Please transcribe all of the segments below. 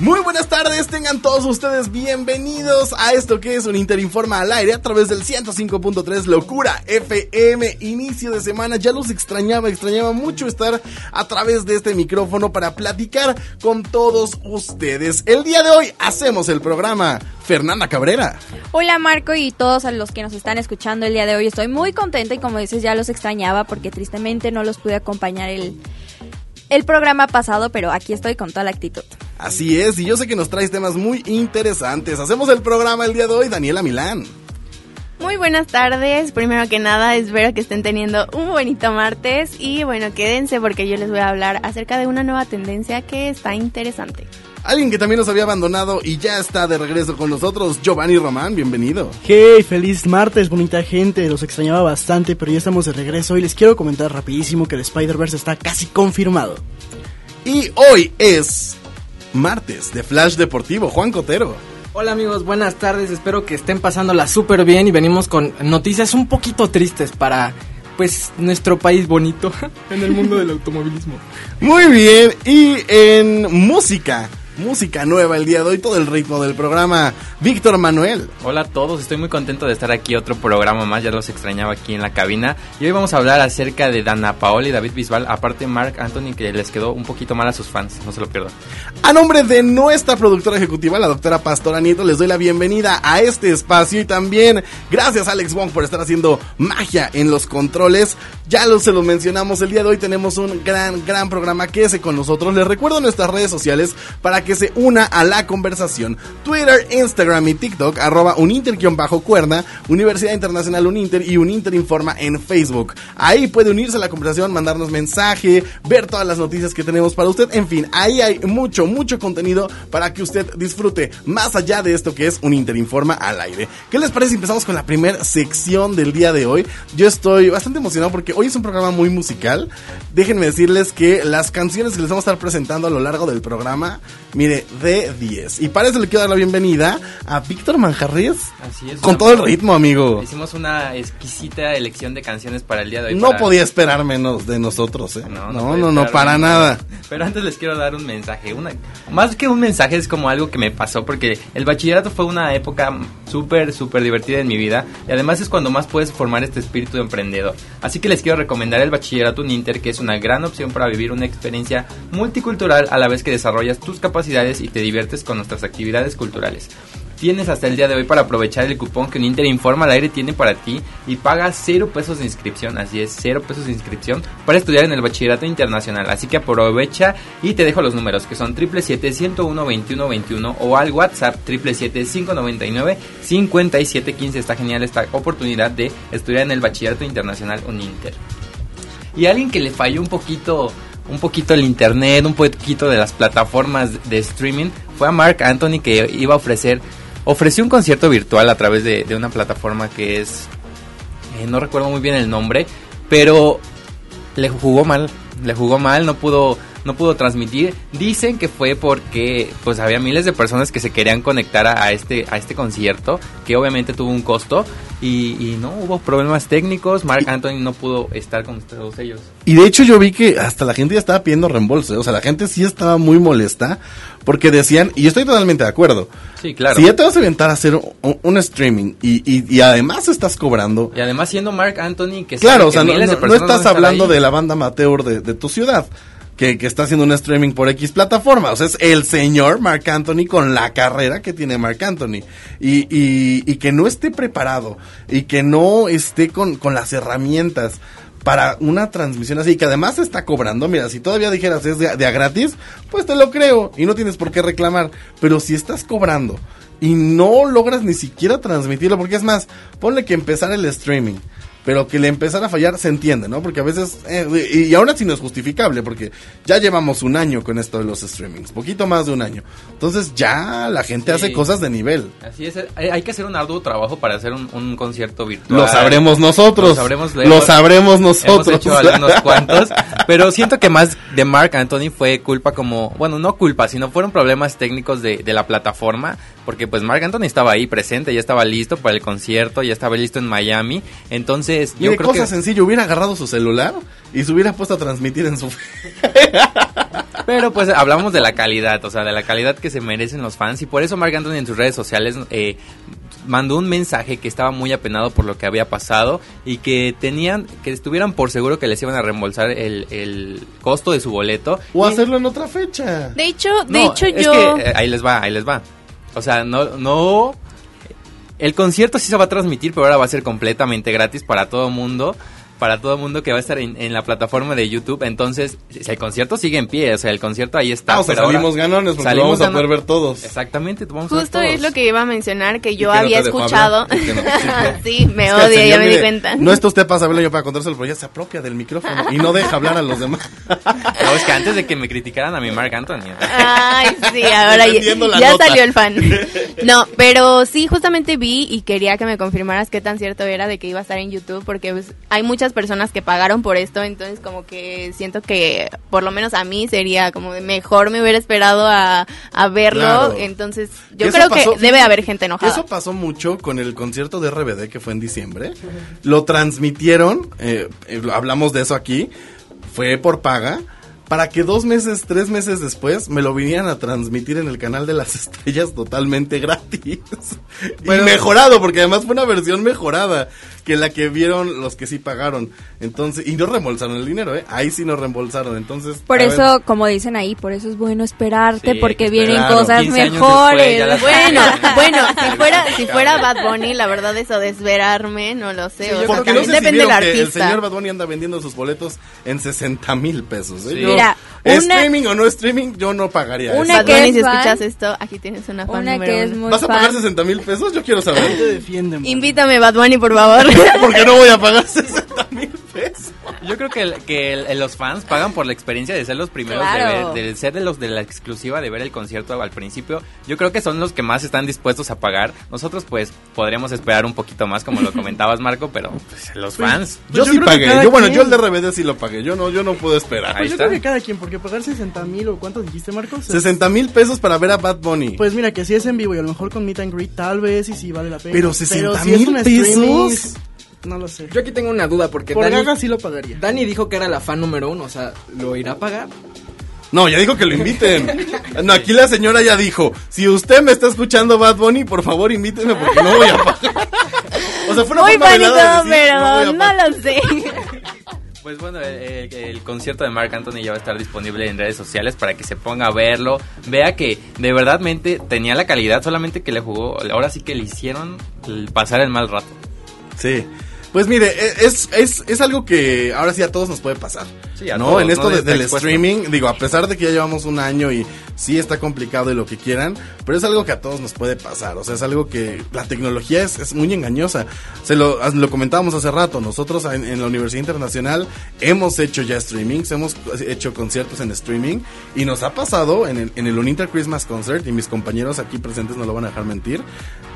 Muy buenas tardes, tengan todos ustedes bienvenidos a esto que es un Interinforma al aire a través del 105.3 Locura FM. Inicio de semana, ya los extrañaba, extrañaba mucho estar a través de este micrófono para platicar con todos ustedes. El día de hoy hacemos el programa Fernanda Cabrera. Hola Marco y todos a los que nos están escuchando el día de hoy. Estoy muy contenta y como dices ya los extrañaba porque tristemente no los pude acompañar el, el programa pasado, pero aquí estoy con toda la actitud. Así es, y yo sé que nos traes temas muy interesantes. Hacemos el programa el día de hoy, Daniela Milán. Muy buenas tardes. Primero que nada, espero que estén teniendo un bonito martes y bueno, quédense porque yo les voy a hablar acerca de una nueva tendencia que está interesante. Alguien que también nos había abandonado y ya está de regreso con nosotros, Giovanni Román, bienvenido. Hey, feliz martes, bonita gente, los extrañaba bastante, pero ya estamos de regreso y les quiero comentar rapidísimo que el Spider-Verse está casi confirmado. Y hoy es martes de Flash Deportivo, Juan Cotero. Hola amigos, buenas tardes, espero que estén pasándola súper bien y venimos con noticias un poquito tristes para pues nuestro país bonito en el mundo del automovilismo. Muy bien, y en música música nueva el día de hoy, todo el ritmo del programa. Víctor Manuel. Hola a todos, estoy muy contento de estar aquí, otro programa más, ya los extrañaba aquí en la cabina. Y hoy vamos a hablar acerca de Dana Paola y David Bisbal, aparte Mark Anthony, que les quedó un poquito mal a sus fans, no se lo pierdan. A nombre de nuestra productora ejecutiva, la doctora Pastora Nieto, les doy la bienvenida a este espacio y también gracias a Alex Wong por estar haciendo magia en los controles. Ya lo, se lo mencionamos, el día de hoy tenemos un gran, gran programa, quédese con nosotros. Les recuerdo nuestras redes sociales para que se una a la conversación. Twitter, Instagram y TikTok, arroba uninter-cuerda, Universidad Internacional Uninter y Uninter Informa en Facebook. Ahí puede unirse a la conversación, mandarnos mensaje, ver todas las noticias que tenemos para usted. En fin, ahí hay mucho, mucho contenido para que usted disfrute más allá de esto que es Uninter Informa al aire. ¿Qué les parece si empezamos con la primera sección del día de hoy? Yo estoy bastante emocionado porque hoy es un programa muy musical. Déjenme decirles que las canciones que les vamos a estar presentando a lo largo del programa Mire, de 10. Y para eso le quiero dar la bienvenida a Víctor Manjarres. Así es. Con todo el ritmo, amigo. Hicimos una exquisita elección de canciones para el día de hoy. No podía esperar menos de nosotros, ¿eh? No, no, no, no, para nada. Pero antes les quiero dar un mensaje. Una, más que un mensaje, es como algo que me pasó porque el bachillerato fue una época súper, súper divertida en mi vida. Y además es cuando más puedes formar este espíritu de emprendedor. Así que les quiero recomendar el bachillerato Uninter, que es una gran opción para vivir una experiencia multicultural a la vez que desarrollas tus capacidades y te diviertes con nuestras actividades culturales. Tienes hasta el día de hoy para aprovechar el cupón que un Inter Informa al aire tiene para ti y paga cero pesos de inscripción, así es, cero pesos de inscripción para estudiar en el bachillerato internacional. Así que aprovecha y te dejo los números que son 777-101-2121 o al WhatsApp 777-599-5715. Está genial esta oportunidad de estudiar en el bachillerato internacional Uninter. Y alguien que le falló un poquito un poquito el internet, un poquito de las plataformas de streaming, fue a Mark Anthony que iba a ofrecer, ofreció un concierto virtual a través de, una plataforma que es, eh, no recuerdo muy bien el nombre, pero le jugó mal, le jugó mal, no pudo no pudo transmitir. Dicen que fue porque pues había miles de personas que se querían conectar a, este, a este concierto, que obviamente tuvo un costo. Y, no, hubo problemas técnicos, Mark Anthony no pudo estar con todos ellos. Y de hecho yo vi que hasta la gente ya estaba pidiendo reembolso, ¿eh? o sea, la gente sí estaba muy molesta porque decían, y yo estoy totalmente de acuerdo, sí, claro. si ya te vas a aventar a hacer un, streaming y, y, además estás cobrando... Y además siendo Mark Anthony que... Claro, o sea, no, estás hablando de la banda amateur de, de tu ciudad que, está haciendo un streaming por X plataforma. O sea, es el señor Mark Anthony con la carrera que tiene Mark Anthony. Y, y, que no esté preparado y que no esté con, con las herramientas para una transmisión así, que además está cobrando, mira, si todavía dijeras es de, de, a gratis, pues te lo creo y no tienes por qué reclamar, pero si estás cobrando y no logras ni siquiera transmitirlo, porque es más, ponle que empezar el streaming, pero que le empezara a fallar se entiende, ¿no? Porque a veces, eh, y, aún así no es justificable, porque ya llevamos un año con esto de los streamings, poquito más de un año. Entonces ya la gente Sí. hace cosas de nivel. Así es, hay que hacer un arduo trabajo para hacer un, un concierto virtual. Lo sabremos nosotros. Lo sabremos Lo sabremos Hemos nosotros. hecho algunos cuantos, pero siento que más de Mark Anthony fue culpa como, bueno, no culpa, sino fueron problemas técnicos de, de la plataforma, porque pues Mark Anthony estaba ahí presente, ya estaba listo para el concierto, ya estaba listo en Miami, entonces yo Mire, creo cosa que... sencilla, hubiera agarrado su celular y se hubiera puesto a transmitir en su... Pero pues hablamos de la calidad, o sea, de la calidad que se merecen los fans y por eso Mark Anthony en sus redes sociales eh, mandó un mensaje que estaba muy apenado por lo que había pasado y que tenían, que estuvieran por seguro que les iban a reembolsar el, el costo de su boleto. O Y- hacerlo en otra fecha. De hecho, de No, hecho es yo... que, eh, ahí les va, ahí les va. O sea, no, no... El concierto sí se va a transmitir, pero ahora va a ser completamente gratis para todo mundo. Para todo mundo que va a estar en, en la plataforma de YouTube. Entonces, el concierto sigue en pie. O sea, el concierto ahí está. Ah, o sea, pero ahora- salimos ganones porque lo salimos vamos a poder ver todos. Exactamente, vamos a ver Justo todos. es lo que iba a mencionar, que yo había escuchado. no- sí, me Es que el odia, ya me di cuenta. No está usted para saberlo yo para contárselo, pero ya se apropia del micrófono y no deja hablar a los demás. No, es que antes de que me criticaran a mi Mark Anthony. Ay, sí, ahora ya, salió el fan. No, pero sí, justamente vi y quería que me confirmaras qué tan cierto era de que iba a estar en YouTube, porque pues, hay muchas personas que pagaron por esto, entonces como que siento que por lo menos a mí sería como de mejor me hubiera esperado a, a verlo, Claro. entonces yo Eso creo pasó- que debe haber gente enojada. Eso pasó mucho con el concierto de RBD que fue en diciembre. Lo transmitieron, eh, eh, hablamos de eso aquí, fue por paga. Para que dos meses, tres meses después me lo vinieran a transmitir en el canal de las estrellas totalmente gratis. Bueno. y mejorado, porque además fue una versión mejorada que la que vieron los que sí pagaron. Entonces, y no reembolsaron el dinero, ¿eh? Ahí sí no reembolsaron. Entonces, Por ver, eso, como dicen ahí, por eso es bueno esperarte, Sí, porque vienen cosas 15 años mejores. después, Bueno, bueno, si fuera, si fuera Bad Bunny, la verdad eso de esperarme, no lo sé. Sí, o yo sea, creo que no si depende del que el artista. señor Bad Bunny anda vendiendo sus boletos en 60 mil pesos. ¿eh? Sí. Yo- Mira, una- streaming o no streaming, yo no pagaría Una eso. Bad que Bunny, es si fan. escuchas esto, aquí tienes una fan Una que es muy ¿Vas a pagar fan. 60 mil pesos? Yo quiero Te saber. Invítame, Bad Bunny, por favor. Porque no voy a pagar 60 mil. Yo creo que, el- que el- los fans pagan por la experiencia de ser los primeros Claro. de ver, de ser de los de la exclusiva, de ver el concierto al principio. Yo creo que son los que más están dispuestos a pagar. Nosotros pues podríamos esperar un poquito más, como lo comentabas Marco, pero pues, los fans. Yo, yo sí pagué. Yo, bueno, quien- yo el de RBD sí lo pagué. Yo no, yo no puedo esperar. Ahí Pues yo está. creo que cada quien, porque pagar 60 mil o cuánto dijiste, Marcos? 60 mil pesos para ver a Bad Bunny. Pues mira, que si es en vivo y a lo mejor con Meet and Greet tal vez y sí vale la pena. Pero 60 si es mil streaming, pesos. No lo sé. Yo aquí tengo una duda porque Por Dani, gaga sí lo pagaría. Dani dijo que era la fan número uno, o sea, ¿lo irá a pagar? No, ya dijo que lo inviten. No, aquí la señora ya dijo, si usted me está escuchando Bad Bunny, por favor invíteme porque no voy a pagar. O sea, fue una Muy bonito, de decir, pero "No no pagar". lo sé. Pues bueno, el, el- el concierto de Mark Anthony ya va a estar disponible en redes sociales para que se ponga a verlo. Vea que de verdadmente tenía la calidad, solamente que le jugó. Ahora sí que le hicieron pasar el mal rato. Sí. Pues mire, e- es, es, es algo que ahora sí a todos nos puede pasar. Sí, a ¿no? todos, en esto no de- del expuesto. streaming, digo, a pesar de que ya llevamos un año y sí está complicado y lo que quieran, pero es algo que a todos nos puede pasar. O sea, es algo que la tecnología es, es muy engañosa. Se lo, lo comentábamos hace rato. Nosotros en, en la Universidad Internacional hemos hecho ya streamings, hemos hecho conciertos en streaming y nos ha pasado en el, en el Uninter Christmas Concert y mis compañeros aquí presentes no lo van a dejar mentir.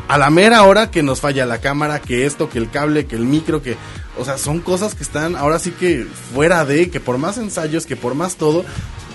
A la mera hora que nos falla la cámara, que esto, que el cable, que el micro, que... O sea, son cosas que están ahora sí que fuera de, que por más ensayos, que por más todo,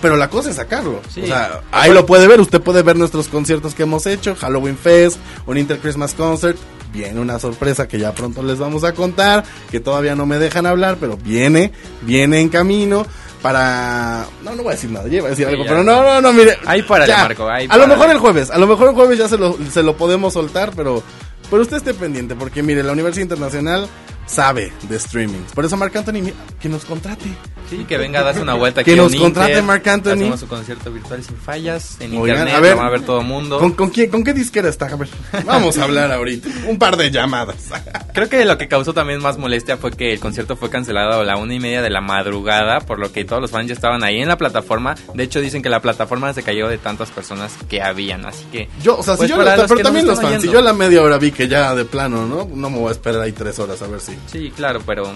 pero la cosa es sacarlo. Sí. O sea, ahí lo puede ver, usted puede ver nuestros conciertos que hemos hecho, Halloween Fest, un Inter Christmas Concert, viene una sorpresa que ya pronto les vamos a contar, que todavía no me dejan hablar, pero viene, viene en camino. Para. No, no voy a decir nada, yo iba a decir Sí, algo, ya. pero no, no, no, mire. Ahí ya. Marco, ahí a lo mejor el jueves, a lo mejor el jueves ya se lo, se lo podemos soltar, pero. Pero usted esté pendiente, porque mire, la Universidad Internacional sabe de streaming. Por eso Marc Anthony, que nos contrate. Sí, que venga a darse una vuelta Que nos un contrate. Marc Anthony. Hacemos su concierto virtual sin fallas en Oigan, internet, a ver, lo va a ver todo el mundo. ¿Con, con, quién- ¿Con qué disquera está? A ver, vamos a hablar ahorita. Un par de llamadas. Creo que lo que causó también más molestia fue que el concierto fue cancelado a la una y media de la madrugada, por lo que todos los fans ya estaban ahí en la plataforma. De hecho, dicen que la plataforma se cayó de tantas personas que habían, así que... Yo, o sea, pues si yo, pero también los están fans, si yo a la media hora vi que ya de plano, ¿no? No me voy a esperar ahí tres horas a ver si. Sí, claro, pero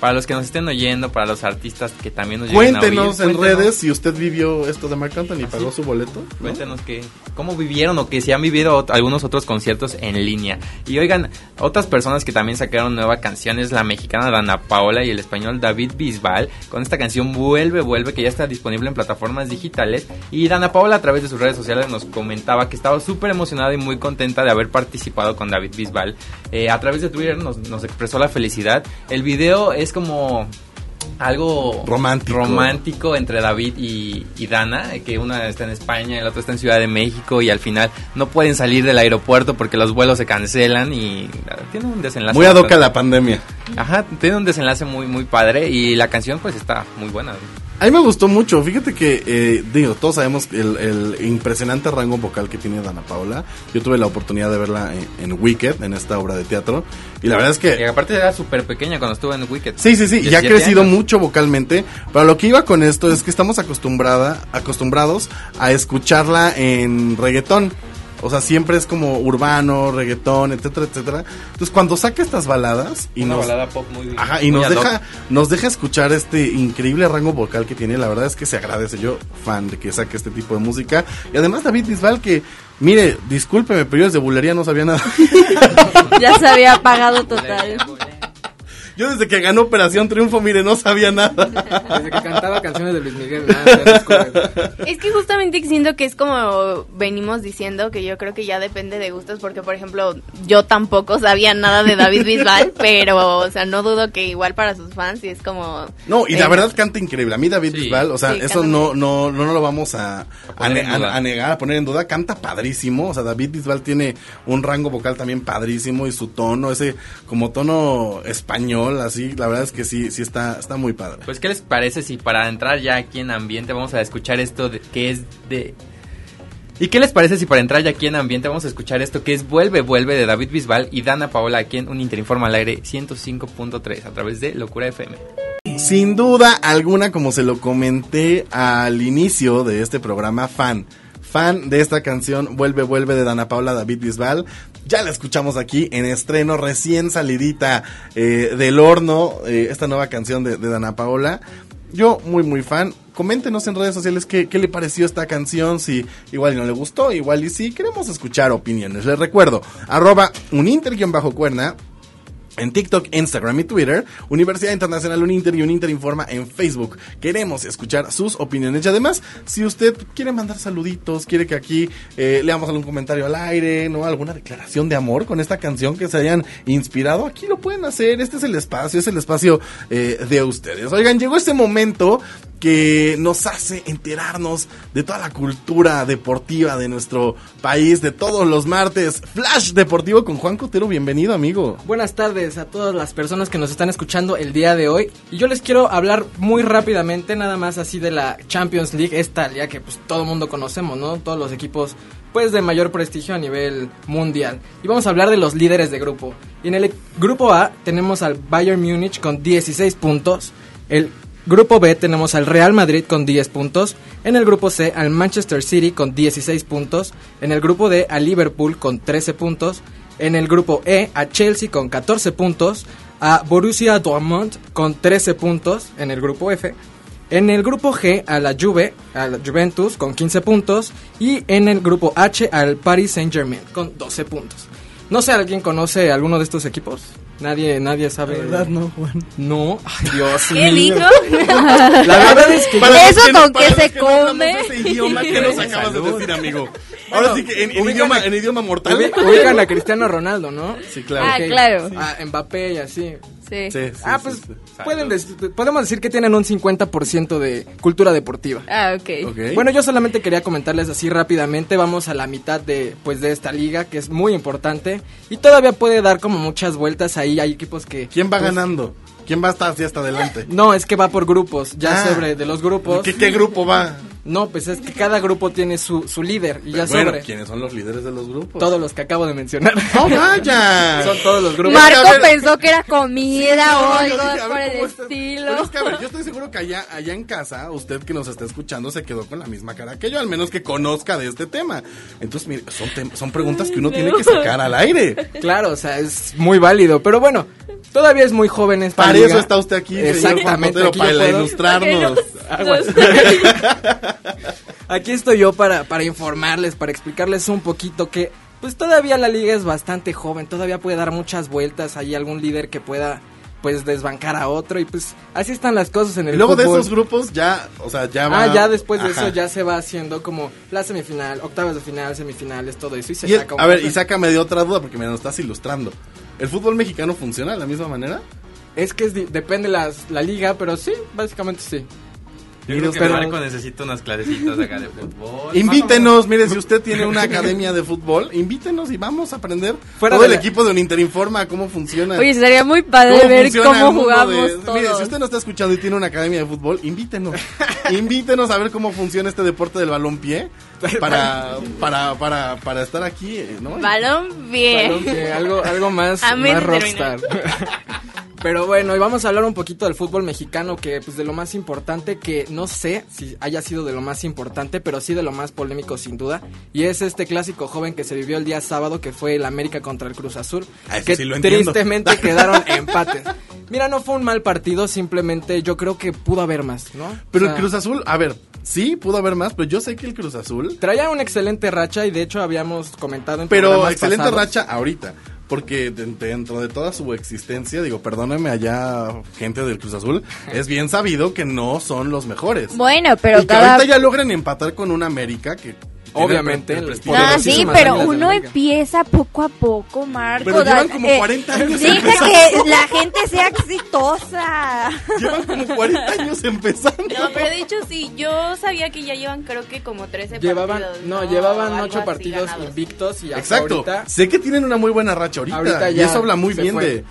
para los que nos estén oyendo, para los artistas que también nos lleguen a Cuéntenos oír, en cuéntenos. redes si usted vivió esto de Marc Anthony y pagó Así. su boleto. ¿no? Cuéntenos que, cómo vivieron o que si han vivido algunos otros conciertos en línea. Y oigan, otras personas que también sacaron nueva canción es la mexicana Dana Paola y el español David Bisbal. Con esta canción Vuelve, Vuelve, que ya está disponible en plataformas digitales. Y Dana Paola a través de sus redes sociales nos comentaba que estaba súper emocionada y muy contenta de haber participado con David Bisbal. Eh, a través de Twitter nos, nos expresó la felicidad. El video es como algo Romántico. romántico entre David y, y Dana, que una está en España y la otra está en Ciudad de México y al final no pueden salir del aeropuerto porque los vuelos se cancelan y ah, tiene un desenlace. Muy ad hoc a bastante- la pandemia. Ajá, tiene un desenlace muy muy padre y la canción pues está muy buena. A mí me gustó mucho. Fíjate que, eh, digo, todos sabemos el, el impresionante rango vocal que tiene Dana Paola. Yo tuve la oportunidad de verla en, en Wicked, en esta obra de teatro. Y la verdad es Y que. aparte era súper pequeña cuando estuvo en Wicked. Sí, sí, sí, y ha 17 crecido años. mucho vocalmente. Pero lo que iba con esto es que estamos acostumbrada, acostumbrados a escucharla en reggaetón. O sea, siempre es como urbano, reggaetón, etcétera, etcétera. Entonces, cuando saca estas baladas y Una nos, balada pop muy Ajá, y muy nos ad hoc. deja, nos deja escuchar este increíble rango vocal que tiene. La verdad es que se agradece. Yo, fan de que saque este tipo de música. Y además, David Bisbal, que, mire, discúlpeme, pero yo desde bulería no sabía nada. Ya se había apagado total. Yo desde que ganó Operación Triunfo, mire, no sabía nada. Desde que cantaba canciones de Luis Miguel, nada. Es que justamente siento que es como venimos diciendo, que yo creo que ya depende de gustos, porque por ejemplo, yo tampoco sabía nada de David Bisbal, pero, o sea, no dudo que igual para sus fans sí es como... No, y la Venga. verdad canta increíble. A mí David Sí. Bisbal, o sea, Sí, eso no, no, no, no lo vamos a, a, ne- a negar, a poner en duda. Canta padrísimo. O sea, David Bisbal tiene un rango vocal también padrísimo y su tono, ese como tono español, así, la verdad es que sí, sí está, está muy padre. Pues, ¿qué les parece si para entrar ya aquí en ambiente vamos a escuchar esto de- que es de... ¿Y qué les parece si para entrar ya aquí en ambiente vamos a escuchar esto que es Vuelve, Vuelve de David Bisbal y Dana Paola aquí en un Interinforma al aire 105.3 a través de Locura FM? Sin duda alguna, como se lo comenté al inicio de este programa, fan. Fan de esta canción Vuelve, vuelve de Dana Paula David Bisbal. Ya la escuchamos aquí en estreno, recién salidita eh, del horno, eh, esta nueva canción de, Dana Paola. Yo muy muy fan. Coméntenos en redes sociales qué, qué le pareció esta canción, si igual no le gustó, igual y sí. Queremos escuchar opiniones. Les recuerdo, arroba uninter-cuerna en TikTok, Instagram y Twitter, Universidad Internacional Uninter y Uninter Informa en Facebook. Queremos escuchar sus opiniones y además, si usted quiere mandar saluditos, quiere que aquí eh, leamos algún comentario al aire, no alguna declaración de amor con esta canción que se hayan inspirado, aquí lo pueden hacer. Este es el espacio, es el espacio eh, de ustedes. Oigan, llegó este momento que nos hace enterarnos de toda la cultura deportiva de nuestro país, de todos los martes. Flash Deportivo con Juan Cotero, bienvenido amigo. Buenas tardes a todas las personas que nos están escuchando el día de hoy. Y yo les quiero hablar muy rápidamente, nada más así de la Champions League, esta ya que pues todo el mundo conocemos, ¿no? Todos los equipos pues de mayor prestigio a nivel mundial. Y vamos a hablar de los líderes de grupo. Y en el grupo A tenemos al Bayern Múnich con 16 puntos. El grupo B tenemos al Real Madrid con 10 puntos. En el grupo C al Manchester City con 16 puntos. En el grupo D al Liverpool con 13 puntos. En el grupo E a Chelsea con 14 puntos. A Borussia Dortmund con 13 puntos en el grupo F. En el grupo G a la Juve, a Juventus con 15 puntos y en el grupo H al Paris Saint-Germain con 12 puntos. No sé, ¿alguien conoce alguno de estos equipos? Nadie, nadie La sabe. verdad, no, Juan. No, ay Dios ¿Qué mío. dijo? La verdad es que Para ¿Eso que con qué se que no come? ese idioma que nos acabas de decir, amigo. Ahora sí que en, en idioma, a- en idioma mortal. ubi- ubican a Cristiano Ronaldo, ¿no? Sí, claro. Ah, Ok. claro. A Mbappé y así. Sí. Sí, sí, ah, sí, pues sí. pueden podemos decir que tienen un 50% de cultura deportiva. Ah, ok. Ok. Bueno, yo solamente quería comentarles así rápidamente, vamos a la mitad de pues de esta liga que es muy importante y todavía puede dar como muchas vueltas ahí, hay equipos que ¿Quién va pues, ganando? ¿Quién va a estar así hasta adelante? No, es que va por grupos, ya Ah. sobre de los grupos. ¿Qué, qué grupo va? No, pues es que cada grupo tiene su, su líder y ya bueno, sobre ¿quiénes son los líderes de los grupos? todos los que acabo de mencionar. ¡No vaya! Son todos los grupos. Mar- Marco pensó que era comida o algo por el estilo. Pero es que, a ver, yo estoy seguro que allá, allá en casa, usted que nos está escuchando se quedó con la misma cara que yo, al menos que conozca de este tema. Entonces, mire, son, tem- son preguntas que uno tiene que sacar al aire. Claro, o sea, es muy válido, pero bueno, todavía es muy joven esta Para liga. eso está usted aquí, señor Juan Exactamente, aquí para ilustrarnos. Aquí estoy yo para, para informarles, para explicarles un poquito que pues todavía la liga es bastante joven, todavía puede dar muchas vueltas, hay algún líder que pueda pues desbancar a otro y pues así están las cosas en el Y luego de esos grupos ya, o sea, ya va... Ah, ya después de Ajá. eso ya se va haciendo como la semifinal, octavas de final, semifinales, todo eso y se Y el- saca un a ver, y sácame de otra duda porque me lo estás ilustrando. ¿El fútbol mexicano funciona de la misma manera? Es que es depende la liga, pero sí, básicamente sí. Yo creo que Pero- Marco necesita unas clasecitas acá de fútbol. Invítenos, mire, si usted tiene una academia de fútbol, invítenos y vamos a aprender Fuera todo el la- equipo de un Interinforma cómo funciona. Oye, sería muy padre ver cómo jugamos de- todos. Mire, si usted nos está escuchando y tiene una academia de fútbol, invítenos. invítenos a ver cómo funciona este deporte del balompié para, para, para, para estar aquí, eh, ¿no? Balón bien. Balón que algo, algo más, más rockstar. Pero bueno, y vamos a hablar un poquito del fútbol mexicano, que pues de lo más importante, que no sé si haya sido de lo más importante, pero sí de lo más polémico sin duda. Y es este clásico joven que se vivió el día sábado, que fue el América contra el Cruz Azul, Ah, que sí lo entiendo. tristemente quedaron empates. Mira, no fue un mal partido, simplemente yo creo que pudo haber más, ¿no? Pero O sea, el Cruz Azul, a ver, sí, pudo haber más, pero yo sé que el Cruz Azul, Traía una excelente racha y de hecho habíamos comentado en pero excelente pasados. racha ahorita. Porque de- dentro de toda su existencia, digo, perdóname allá, gente del Cruz Azul, es bien sabido que no son los mejores. Bueno, pero y que cada... ahorita ya logren empatar con una América que... Obviamente, el el. Ah, sí, pero uno empieza poco a poco, Marco. Pero llevan como eh, 40 años Deja empezando. que la gente sea exitosa. Llevan como 40 años empezando. No, pero de hecho sí, yo sabía que ya llevan creo que como 13 Llevaban, partidos. no, llevaban Algo ocho así partidos ganados. invictos y hasta Exacto. ahorita Sé que tienen una muy buena racha ahorita. Ahorita y ya eso habla muy bien fue. de...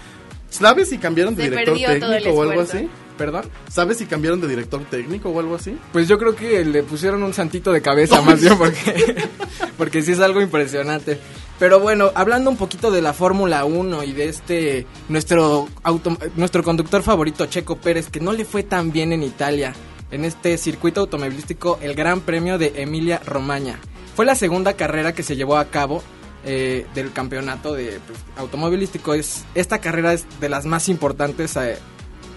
¿Sabes si cambiaron de Se director técnico o algo así? ¿Perdón? ¿Sabes si cambiaron de director técnico o algo así? Pues yo creo que le pusieron un santito de cabeza más bien porque, porque sí es algo impresionante. Pero bueno, hablando un poquito de la Fórmula 1 y de este nuestro auto, nuestro conductor favorito Checo Pérez que no le fue tan bien en Italia en este circuito automovilístico el Gran Premio de Emilia Romagna. Fue la segunda carrera que se llevó a cabo eh, del campeonato de pues, automovilístico. Es esta carrera es de las más importantes eh,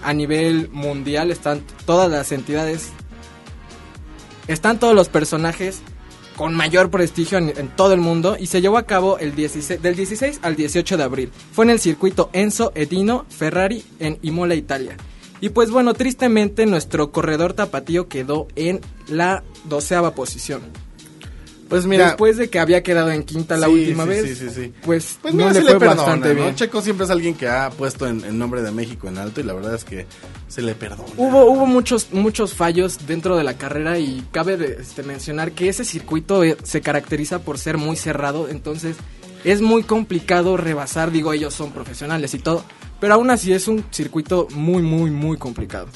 a nivel mundial. Están todas las entidades están todos los personajes con mayor prestigio en, todo el mundo y se llevó a cabo el 16, del 16 al 18 de abril. Fue en el circuito Enzo Edino Ferrari en Imola, Italia. Y pues bueno, tristemente nuestro corredor tapatío quedó en la doceava posición. Pues mira... Después de que había quedado en quinta la última sí, vez, sí, pues, Pues no le se fue le perdona, bastante ¿no? bien. Checo siempre es alguien que ha puesto en el nombre de México en alto y la verdad es que se le perdona. Hubo, hubo muchos, muchos fallos dentro de la carrera y cabe este, mencionar que ese circuito eh, se caracteriza por ser muy cerrado, entonces es muy complicado rebasar, digo, ellos son profesionales y todo, pero aún así es un circuito muy, muy, muy complicado.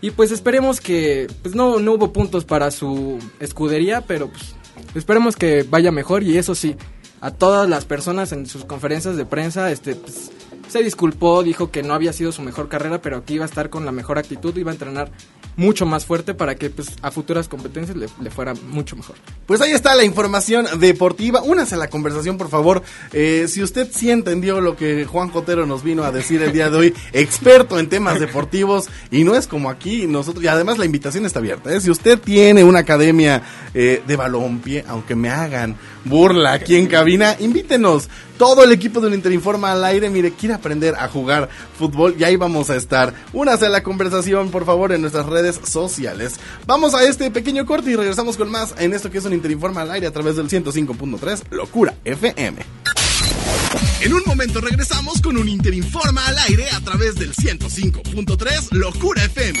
Y pues esperemos que, pues no, no hubo puntos para su escudería, pero pues esperemos que vaya mejor y eso sí, a todas las personas en sus conferencias de prensa, este, pues, se disculpó, dijo que no había sido su mejor carrera, pero que iba a estar con la mejor actitud, iba a entrenar mucho más fuerte para que pues, a futuras competencias le, le fuera mucho mejor. Pues ahí está la información deportiva. Únase a la conversación, por favor. Eh, si usted sí entendió lo que Juan Cotero nos vino a decir el día de hoy, experto en temas deportivos, y no es como aquí nosotros, y además la invitación está abierta. ¿eh? Si usted tiene una academia eh, de balompié, aunque me hagan burla aquí en cabina, invítenos. Todo el equipo de un Interinforma al aire, mire, quiere aprender a jugar fútbol y ahí vamos a estar. Únase a la conversación, por favor, en nuestras redes sociales. Vamos a este pequeño corte y regresamos con más en esto que es un Interinforma al aire a través del 105.3 Locura FM. En un momento regresamos con un Interinforma al aire a través del 105.3 Locura FM.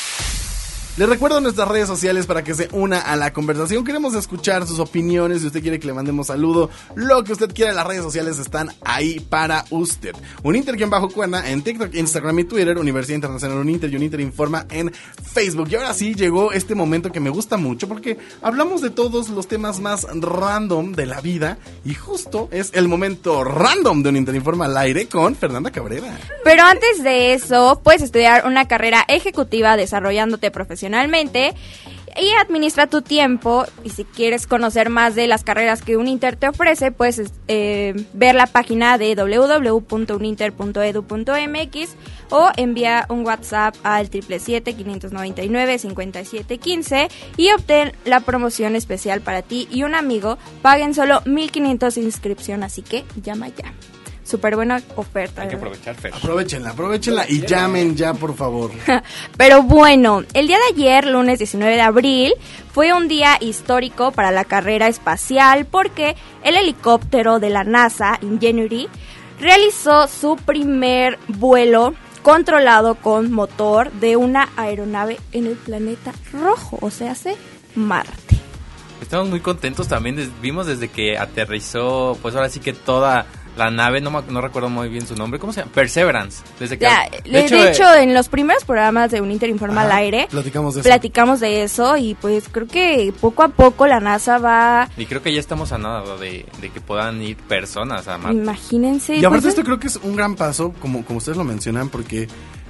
Les recuerdo nuestras redes sociales para que se una a la conversación. Queremos escuchar sus opiniones. Si usted quiere que le mandemos saludo, lo que usted quiera, las redes sociales están ahí para usted. Un Inter bajo cuerna en TikTok, Instagram y Twitter. Universidad Internacional Uninter y Uninter Informa en Facebook. Y ahora sí llegó este momento que me gusta mucho porque hablamos de todos los temas más random de la vida. Y justo es el momento random de un Inter Informa al aire con Fernanda Cabrera. Pero antes de eso, puedes estudiar una carrera ejecutiva desarrollándote profesionalmente y administra tu tiempo. Y si quieres conocer más de las carreras que Uninter te ofrece, puedes eh, ver la página de www.uninter.edu.mx o envía un WhatsApp al 777-599-5715 y obtén la promoción especial para ti y un amigo. Paguen solo 1500 de inscripción, así que llama ya. Súper buena oferta. Hay que aprovechar, Fer. Aprovechenla, aprovechenla y llamen ya, por favor. Pero bueno, el día de ayer, lunes 19 de abril, fue un día histórico para la carrera espacial porque el helicóptero de la NASA, Ingenuity, realizó su primer vuelo controlado con motor de una aeronave en el planeta rojo, o sea, hace Marte. Estamos muy contentos también, vimos desde que aterrizó, pues ahora sí que toda la nave, no, me- no recuerdo muy bien su nombre, ¿cómo se llama? Perseverance. Desde que, Ya, de, hecho, en los primeros programas de Un Inter Informa al aire, platicamos de eso. platicamos de eso y pues creo que poco a poco la NASA va, y creo que ya estamos a nada de, de que puedan ir personas a Marte. imagínense. Y aparte pues, esto creo que es un gran paso, como, como ustedes lo mencionan, porque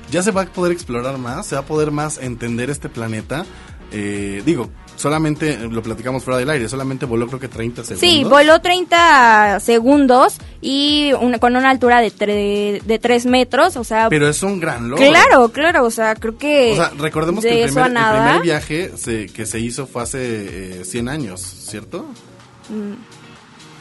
ya se va a poder explorar más, se va a poder más entender este planeta. Eh, digo, solamente lo platicamos fuera del aire, solamente voló creo que 30 segundos. Sí, voló 30 segundos y una- con una altura de, tre- de 3 metros, o sea, Pero es un gran logro. claro, claro, o sea, creo que O sea, recordemos de que el primer, el nada, primer viaje se- que se hizo fue hace eh, 100 años, ¿cierto?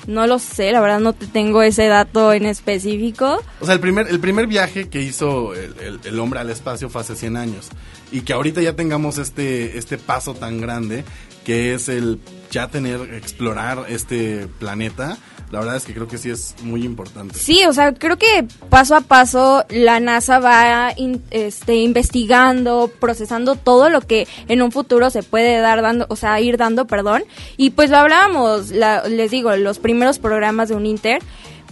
No lo sé, la verdad no te tengo ese dato en específico. O sea, el primer, el primer viaje que hizo el, el- el hombre al espacio fue hace 100 años. Y que ahorita ya tengamos este, este paso tan grande, que es el ya tener, explorar este planeta, la verdad es que creo que sí es muy importante. Sí, o sea, creo que paso a paso la NASA va este, investigando, procesando todo lo que en un futuro se puede dar dando, o sea, ir dando, perdón. Y pues lo hablábamos, la- les digo, los primeros programas de un Inter,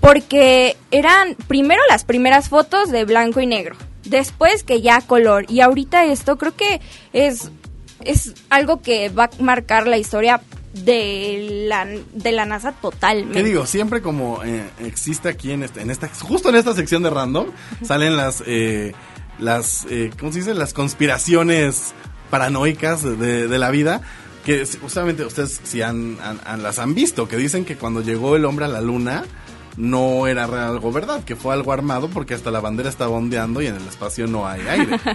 porque eran primero las primeras fotos de blanco y negro, después que ya color, y ahorita esto creo que es es algo que va a marcar la historia de la, de la NASA totalmente. ¿Qué digo? Siempre como eh, existe aquí en este, en esta, justo en esta sección de random, salen las, eh, las, eh, ¿cómo se dice? Las conspiraciones paranoicas de, de la vida. Que justamente ustedes si han, han- han- las han visto, que dicen que cuando llegó el hombre a la luna no era algo verdad, que fue algo armado porque hasta la bandera estaba ondeando y en el espacio no hay aire.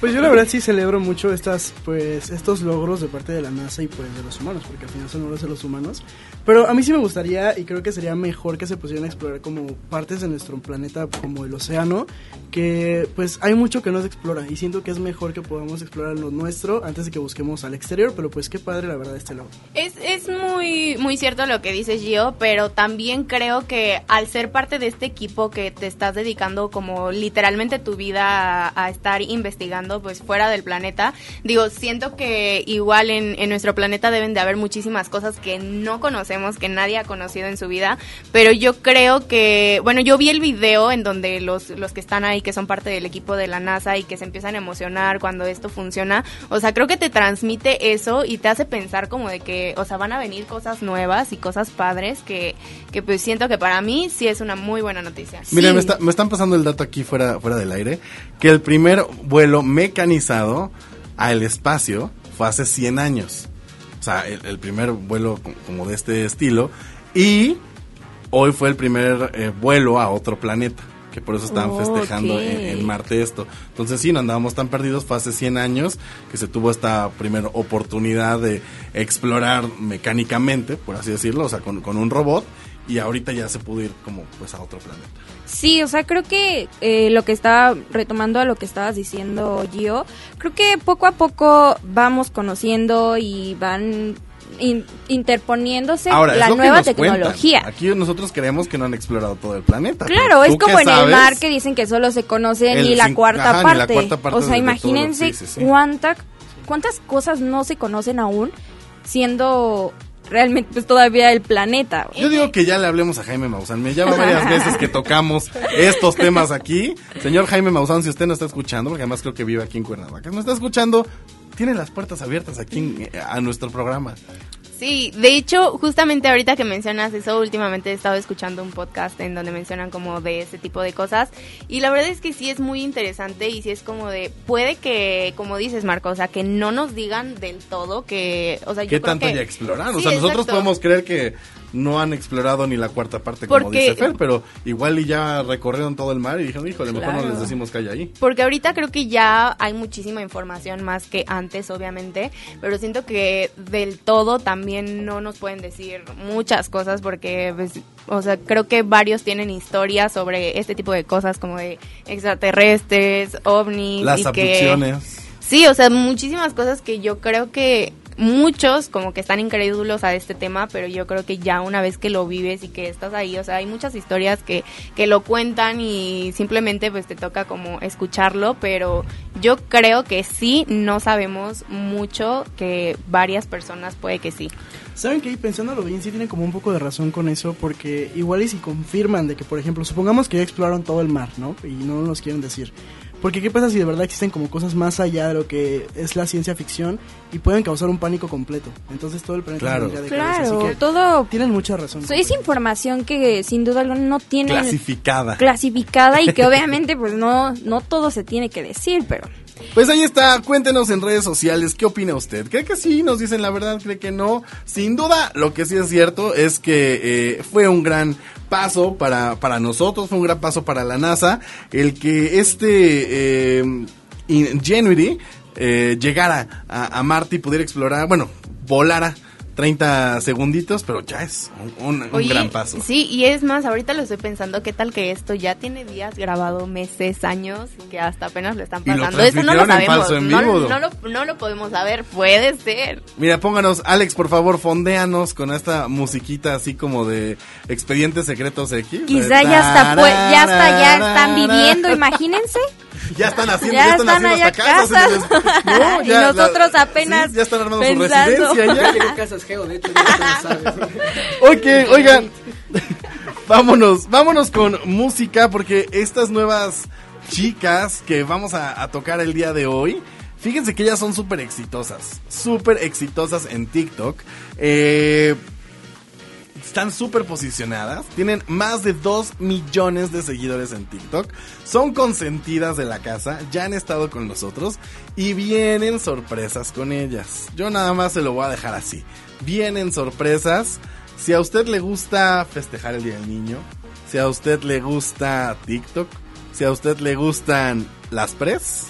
Pues yo la verdad sí celebro mucho estas, pues, estos logros de parte de la NASA y pues de los humanos, porque al final son logros de los humanos. Pero a mí sí me gustaría y creo que sería mejor que se pusieran a explorar como partes de nuestro planeta como el océano, que pues hay mucho que no se explora y siento que es mejor que podamos explorar lo nuestro antes de que busquemos al exterior, pero pues qué padre la verdad este logro. Es, es muy, muy cierto lo que dices Gio, pero también creo que al ser parte de este equipo que te estás dedicando como literalmente tu vida a, estar investigando pues fuera del planeta, digo, siento que igual en, en nuestro planeta deben de haber muchísimas cosas que no conocemos, que nadie ha conocido en su vida, pero yo creo que, bueno, yo vi el video en donde los, los que están ahí, que son parte del equipo de la NASA y que se empiezan a emocionar cuando esto funciona, o sea, creo que te transmite eso y te hace pensar como de que, o sea, van a venir cosas nuevas y cosas padres que, que pues siento que para mí sí es una muy buena noticia. Miren, Sí. me, está- me están pasando el dato aquí fuera, fuera del aire, que el primer vuelo mecanizado al espacio fue hace 100 años. O sea, el, el primer vuelo co- como de este estilo. Y hoy fue el primer eh, vuelo a otro planeta. Que por eso estaban Ok. festejando en, en Marte esto. Entonces sí, no andábamos tan perdidos. Fue hace 100 años que se tuvo esta primera oportunidad de explorar mecánicamente, por así decirlo, o sea, con, con un robot. Y ahorita ya se pudo ir como pues a otro planeta. Sí, o sea, creo que eh, lo que estaba retomando a lo que estabas diciendo, Gio, creo que poco a poco vamos conociendo y van in- interponiéndose Ahora, la nueva cuentan. tecnología. Aquí nosotros creemos que no han explorado todo el planeta. Claro, es ¿tú como en el mar que dicen que solo se conoce El ni la cuarta ajá, parte. la cuarta parte o sea, imagínense sí, sí, sí. cuánta- cuántas cosas no se conocen aún siendo realmente pues todavía el planeta. Yo digo que ya le hablemos a Jaime Maussan. Me llama varias veces que tocamos estos temas aquí. Señor Jaime Maussan, si usted no está escuchando, porque además creo que vive aquí en Cuernavaca, no está escuchando, tiene las puertas abiertas aquí en- a nuestro programa. Sí, de hecho, justamente ahorita que mencionas eso, últimamente he estado escuchando un podcast en donde mencionan como de ese tipo de cosas y la verdad es que sí es muy interesante y sí es como de, puede que, como dices Marco, o sea, que no nos digan del todo que, o sea, yo ¿Qué creo tanto que- ya exploraron? o sea, nosotros exacto. podemos creer que no han explorado ni la cuarta parte, como Porque- dice Fer, pero igual y ya recorrieron todo el mar y dijeron, híjole, mejor no Claro. les decimos que hay ahí. Porque ahorita creo que ya hay muchísima información más que antes, obviamente, pero siento que del todo también no nos pueden decir muchas cosas porque, pues, o sea, creo que varios tienen historias sobre este tipo de cosas como de extraterrestres, ovnis Las y que. Sí, o sea, muchísimas cosas que yo creo que muchos como que están incrédulos a este tema, pero yo creo que ya una vez que lo vives y que estás ahí, o sea, hay muchas historias que, que lo cuentan y simplemente pues te toca como escucharlo, pero yo creo que sí no sabemos mucho que varias personas puede que sí. ¿Saben que Pensándolo bien, sí tienen como un poco de razón con eso, porque igual y si confirman de que, por ejemplo, supongamos que ya exploraron todo el mar, ¿no? Y no nos quieren decir. Porque qué pasa si de verdad existen como cosas más allá de lo que es la ciencia ficción y pueden causar un pánico completo. Entonces todo el planeta Claro. se de cabeza. Claro, Así que todo tienen mucha razón. es información que sin duda alguna no tiene Clasificada. clasificada y que obviamente pues no no todo se tiene que decir, pero Pues ahí está, cuéntenos en redes sociales qué opina usted. ¿Cree que sí? Nos dicen la verdad, cree que no. Sin duda, lo que sí es cierto es que eh, fue un gran paso para, para nosotros, fue un gran paso para la NASA, el que este eh, Ingenuity eh, llegara a, a Marte y pudiera explorar, bueno, volara 30 segunditos, pero ya es un, un- un Oye, gran paso. Sí, y es más, ahorita lo estoy pensando, ¿qué tal que esto ya tiene días grabado, meses, años, que hasta apenas lo están Y lo pasando? Eso no lo sabemos, en no, vivo. no lo, no lo podemos saber, puede ser. Mira, pónganos, Alex, por favor, fondéanos con esta musiquita así como de Expedientes Secretos X. quizá ya está pues, ya está ya están viviendo, imagínense. Ya están haciendo, Ya ya, están, están haciendo hasta casas. en el- No, Y nosotros apenas sí, ya están armando pensando. su residencia Ya Casas Geo, de hecho, ya. Ok, oigan, vámonos, vámonos con música porque estas nuevas chicas que vamos a, a tocar el día de hoy, fíjense que ellas son súper exitosas, súper exitosas en TikTok. Eh, están súper posicionadas, tienen más de 2 millones de seguidores en TikTok, son consentidas de la casa, ya han estado con nosotros y vienen sorpresas con ellas. Yo nada más se lo voy a dejar así. Vienen sorpresas. Si a usted le gusta festejar el Día del Niño, si a usted le gusta TikTok, si a usted le gustan las pres,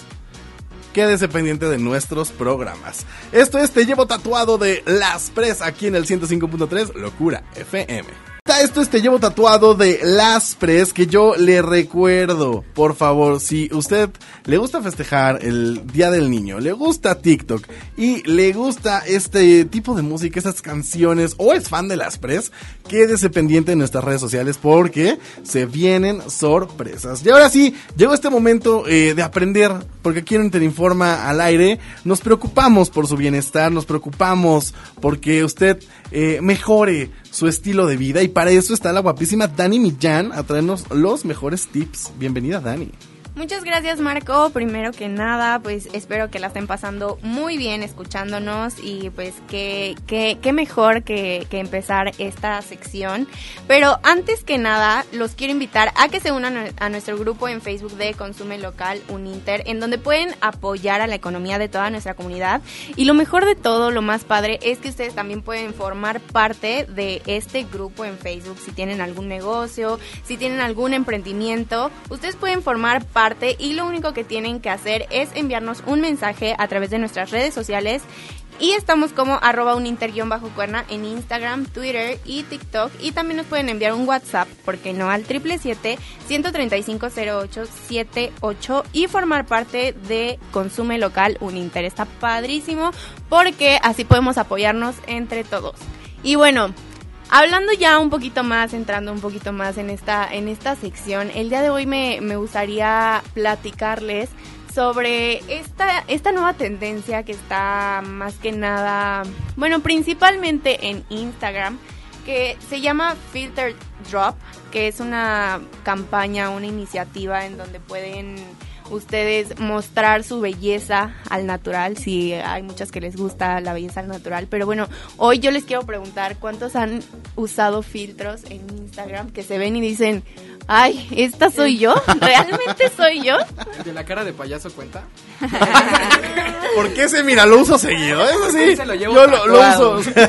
quédese pendiente de nuestros programas. Esto es Te Llevo Tatuado de Las Pres aquí en el 105.3 Locura FM. Esto es Te Llevo Tatuado de Las Pres que yo le recuerdo, por favor, si usted le gusta festejar el Día del Niño, le gusta TikTok y le gusta este tipo de música, estas canciones o es fan de Las Pres, quédese pendiente en nuestras redes sociales porque se vienen sorpresas. Y ahora sí, llegó este momento eh, de aprender, porque aquí en Te Informa al aire nos preocupamos por su bienestar, nos preocupamos porque usted eh, mejore su estilo de vida y para eso está la guapísima Dani Millán a traernos los mejores tips. Bienvenida Dani. Muchas gracias Marco, primero que nada pues espero que la estén pasando muy bien escuchándonos y pues que, que, que mejor que, que empezar esta sección. Pero antes que nada los quiero invitar a que se unan a nuestro grupo en Facebook de Consume Local Uninter en donde pueden apoyar a la economía de toda nuestra comunidad. Y lo mejor de todo, lo más padre es que ustedes también pueden formar parte de este grupo en Facebook. Si tienen algún negocio, si tienen algún emprendimiento, ustedes pueden formar parte y lo único que tienen que hacer es enviarnos un mensaje a través de nuestras redes sociales y estamos como arroba un bajo cuerna en Instagram, Twitter y TikTok. Y también nos pueden enviar un WhatsApp, porque no, al 777-135-0878 y formar parte de Consume Local Uninter. Está padrísimo porque así podemos apoyarnos entre todos. Y bueno, Hablando ya un poquito más, entrando un poquito más en esta, en esta sección, el día de hoy me, me gustaría platicarles sobre esta, esta nueva tendencia que está más que nada, bueno, principalmente en Instagram, que se llama Filter Drop, que es una campaña, una iniciativa en donde pueden ustedes mostrar su belleza al natural, si hay muchas que les gusta la belleza al natural, pero bueno, hoy yo les quiero preguntar cuántos han usado filtros en Instagram que se ven y dicen, ay, ¿esta soy yo? ¿Realmente soy yo? ¿De la cara de payaso cuenta? ¿Por qué se mira? Lo uso seguido, eso sí. yo lo, lo, uso.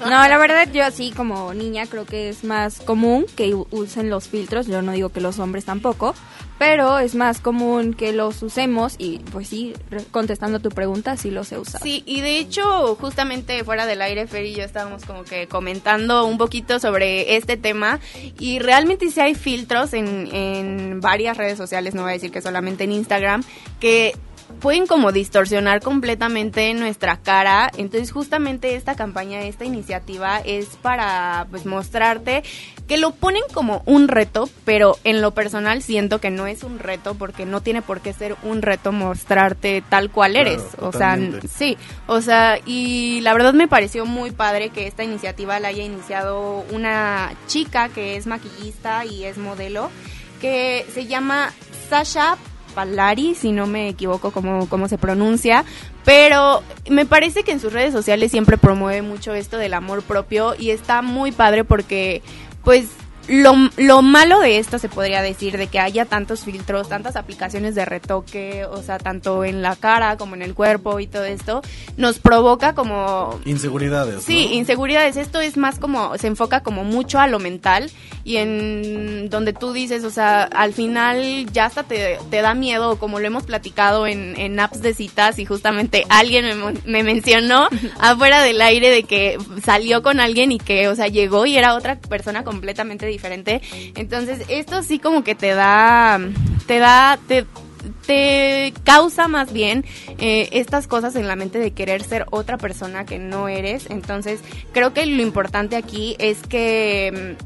No, la verdad yo así como niña creo que es más común que usen los filtros, yo no digo que los hombres tampoco, pero es más común que los usemos y pues sí, contestando tu pregunta, sí los he usado. Sí, y de hecho, justamente fuera del aire, Fer y yo estábamos como que comentando un poquito sobre este tema y realmente sí hay filtros en, en varias redes sociales, no voy a decir que solamente en Instagram, que pueden como distorsionar completamente nuestra cara. Entonces justamente esta campaña, esta iniciativa es para pues mostrarte que lo ponen como un reto, pero en lo personal siento que no es un reto porque no tiene por qué ser un reto mostrarte tal cual eres. o sea, sí, o sea, y la verdad me pareció muy padre que esta iniciativa la haya iniciado una chica que es maquillista y es modelo que se llama Sasha Palari, si no me equivoco cómo, cómo se pronuncia, pero me parece que en sus redes sociales siempre promueve mucho esto del amor propio y está muy padre porque pues lo, lo, malo de esto se podría decir de que haya tantos filtros, tantas aplicaciones de retoque, o sea, tanto en la cara como en el cuerpo y todo esto, nos provoca como... Inseguridades. Sí, inseguridades. Esto es más como, se enfoca como mucho a lo mental y en donde tú dices, o sea, al final ya hasta te, te da miedo, como lo hemos platicado en, en apps de citas y justamente alguien me, me mencionó afuera del aire de que salió con alguien y que, o sea, llegó y era otra persona completamente diferente Entonces, esto sí como que te da, te da, te, te causa más bien eh, estas cosas en la mente de querer ser otra persona que no eres. Entonces, creo que lo importante aquí es que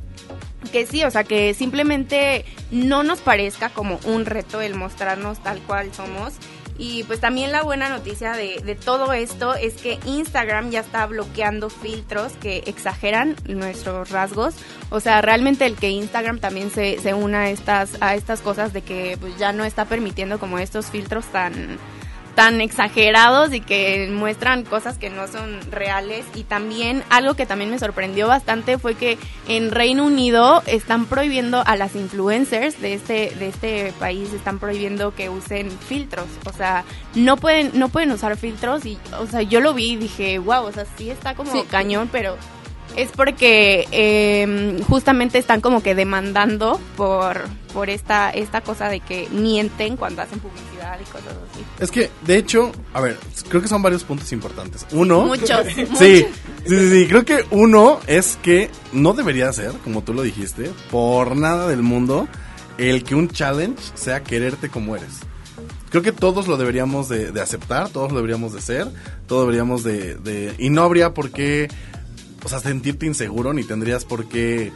que sí, o sea, que simplemente no nos parezca como un reto el mostrarnos tal cual somos y pues también la buena noticia de, de, todo esto es que Instagram ya está bloqueando filtros que exageran nuestros rasgos. O sea, realmente el que Instagram también se, se una a estas, a estas cosas de que pues ya no está permitiendo como estos filtros tan tan exagerados y que muestran cosas que no son reales. Y también algo que también me sorprendió bastante fue que en Reino Unido están prohibiendo a las influencers de este de este país están prohibiendo que usen filtros, o sea, no pueden no pueden usar filtros y o sea, yo lo vi y dije, "Wow, o sea, sí está como cañón, pero es porque eh, justamente están como que demandando por, por esta, esta cosa de que mienten cuando hacen publicidad y cosas así. Es que, de hecho, a ver, creo que son varios puntos importantes. Uno... Muchos. sí, sí, sí, creo que uno es que no debería ser, como tú lo dijiste, por nada del mundo, el que un challenge sea quererte como eres creo que todos lo deberíamos de, aceptar, todos lo deberíamos de ser, todos deberíamos de, de, Y no habría por qué o sea, sentirte inseguro, ni tendrías por qué,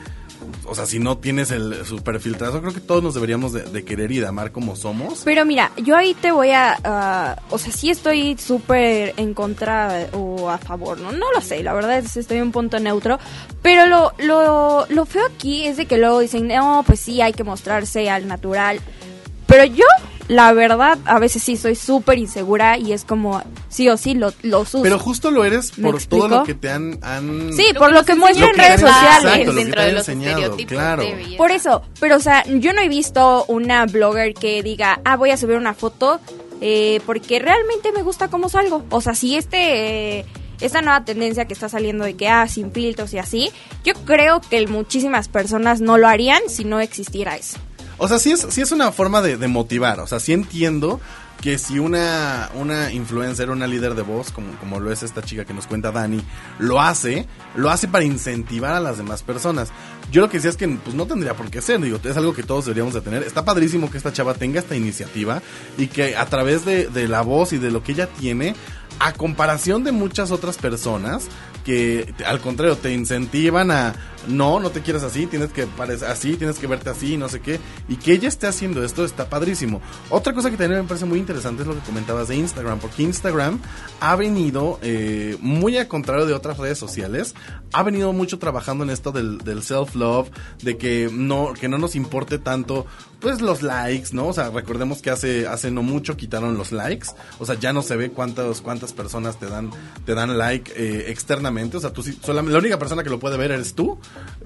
o sea, si no tienes el super filtrazo, creo que todos nos deberíamos de, querer y de amar como somos. Pero mira, yo ahí te voy a, o sea, sí estoy súper en contra o a favor, ¿no? No lo sé, la verdad es que estoy en un punto neutro, pero lo, lo, lo feo aquí es de que luego dicen, no, pues sí, hay que mostrarse al natural, pero yo la verdad, a veces sí soy súper insegura y es como, sí o sí, lo, lo uso. Pero justo lo eres por todo lo que te han... sí, por lo que muestran en redes sociales. dentro de los estereotipos claro. Por eso, pero o sea, yo no he visto una blogger que diga, ah, voy a subir una foto eh, porque realmente me gusta cómo salgo. O sea, si este... Eh, esta nueva tendencia que está saliendo de que, ah, sin filtros y así, yo creo que muchísimas personas no lo harían si no existiera eso. O sea, sí es, sí es una forma de, de motivar. O sea, sí entiendo que si una, una influencer, una líder de voz, como, como lo es esta chica que nos cuenta Dani, lo hace, lo hace para incentivar a las demás personas. Yo lo que decía es que pues no tendría por qué ser, es algo que todos deberíamos de tener. Está padrísimo que esta chava tenga esta iniciativa y que a través de, de la voz y de lo que ella tiene, a comparación de muchas otras personas que al contrario te incentivan a no, no te quieres así, tienes que parecer así, tienes que verte así, no sé qué, y que ella esté haciendo esto está padrísimo. Otra cosa que también me parece muy interesante es lo que comentabas de Instagram, porque Instagram ha venido eh, muy al contrario de otras redes sociales, ha venido mucho trabajando en esto del, del self-love, de que no, que no nos importe tanto pues los likes, ¿no? O sea, recordemos que hace, hace no mucho quitaron los likes. O sea, ya no se ve cuántas, cuántas personas te dan, te dan like eh, externamente. O sea, tú solamente, la única persona que lo puede ver eres tú,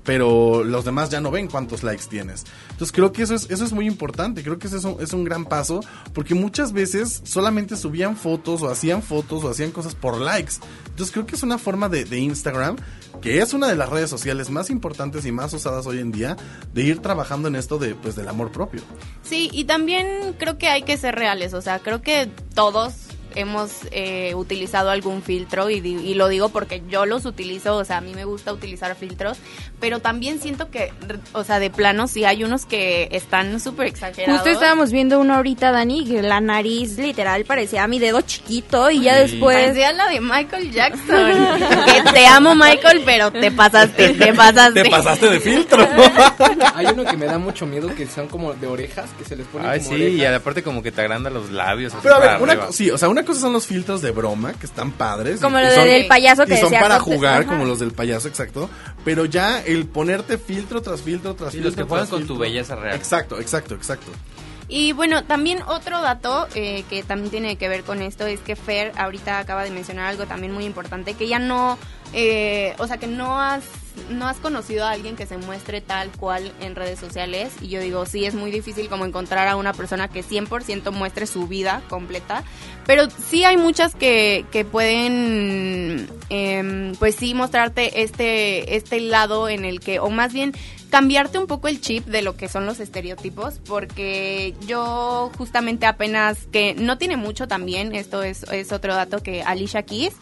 pero los demás ya no ven cuántos likes tienes. Entonces creo que eso es, eso es muy importante. Creo que eso es un, gran paso. Porque muchas veces solamente subían fotos o hacían fotos o hacían cosas por likes. Entonces creo que es una forma de Instagram que es una de las redes sociales más importantes y más usadas hoy en día de ir trabajando en esto de pues del amor propio. Sí, y también creo que hay que ser reales, o sea, creo que todos hemos eh, utilizado algún filtro y, y, lo digo porque yo los utilizo, o sea, a mí me gusta utilizar filtros, pero también siento que, o sea, de plano sí hay unos que están súper exagerados. Justo estábamos viendo uno ahorita, Dani, que la nariz literal parecía mi dedo chiquito y ya sí. después... Parecía la de Michael Jackson. que te amo, Michael, pero te pasaste, te pasaste. Te pasaste de filtro. hay uno que me da mucho miedo que son como de orejas, que se les pone Ay, como sí, orejas. y aparte como que te agranda los labios. Pero a ver, una, sí, o sea, una cosa son los filtros de broma, que están padres. Como y, lo y son, del payaso que Y son para jugar, ajá. como los del payaso, exacto. Pero ya el ponerte filtro tras filtro tras Sí, filtro. los que juegan con filtro. tu belleza real. Exacto, exacto, exacto. Y bueno, también otro dato eh, que también tiene que ver con esto es que Fer ahorita acaba de mencionar algo también muy importante, que ya no, eh, o sea, que no has, no has conocido a alguien que se muestre tal cual en redes sociales. Y yo digo, sí, es muy difícil como encontrar a una persona que 100% muestre su vida completa. Pero sí hay muchas que, que pueden, eh, pues sí, mostrarte este, este lado en el que, o más bien cambiarte un poco el chip de lo que son los estereotipos, porque yo justamente apenas, que no tiene mucho también, esto es, es otro dato que Alicia Keys